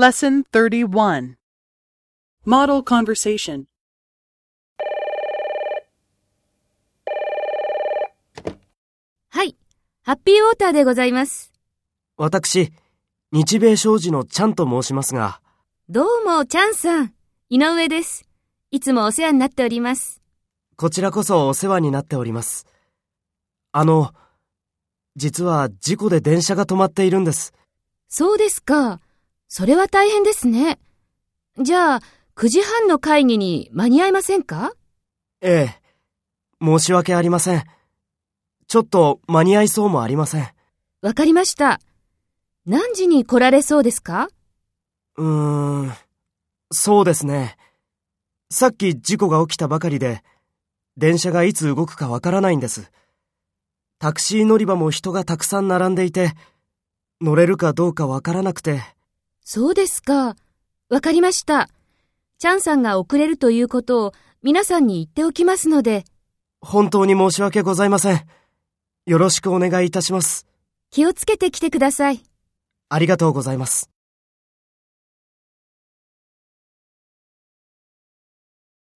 Lesson 31 Model Conversation はい。ハッピーウォーターでございます。私、日米商事のチャンと申しますが、どうも、チャンさん。井上です。いつもお世話になっております。こちらこそお世話になっております。あの、実は事故で電車が止まっているんです。そうですか。それは大変ですね。じゃあ、9時半の会議に間に合いませんか？ええ、申し訳ありません。ちょっと間に合いそうもありません。わかりました。何時に来られそうですか？うーん、そうですね。さっき事故が起きたばかりで、電車がいつ動くかわからないんです。タクシー乗り場も人がたくさん並んでいて、乗れるかどうかわからなくて、そうですか。わかりました。チャンさんが遅れるということを皆さんに言っておきますので、本当に申し訳ございません。よろしくお願いいたします。気をつけて来てください。ありがとうございます。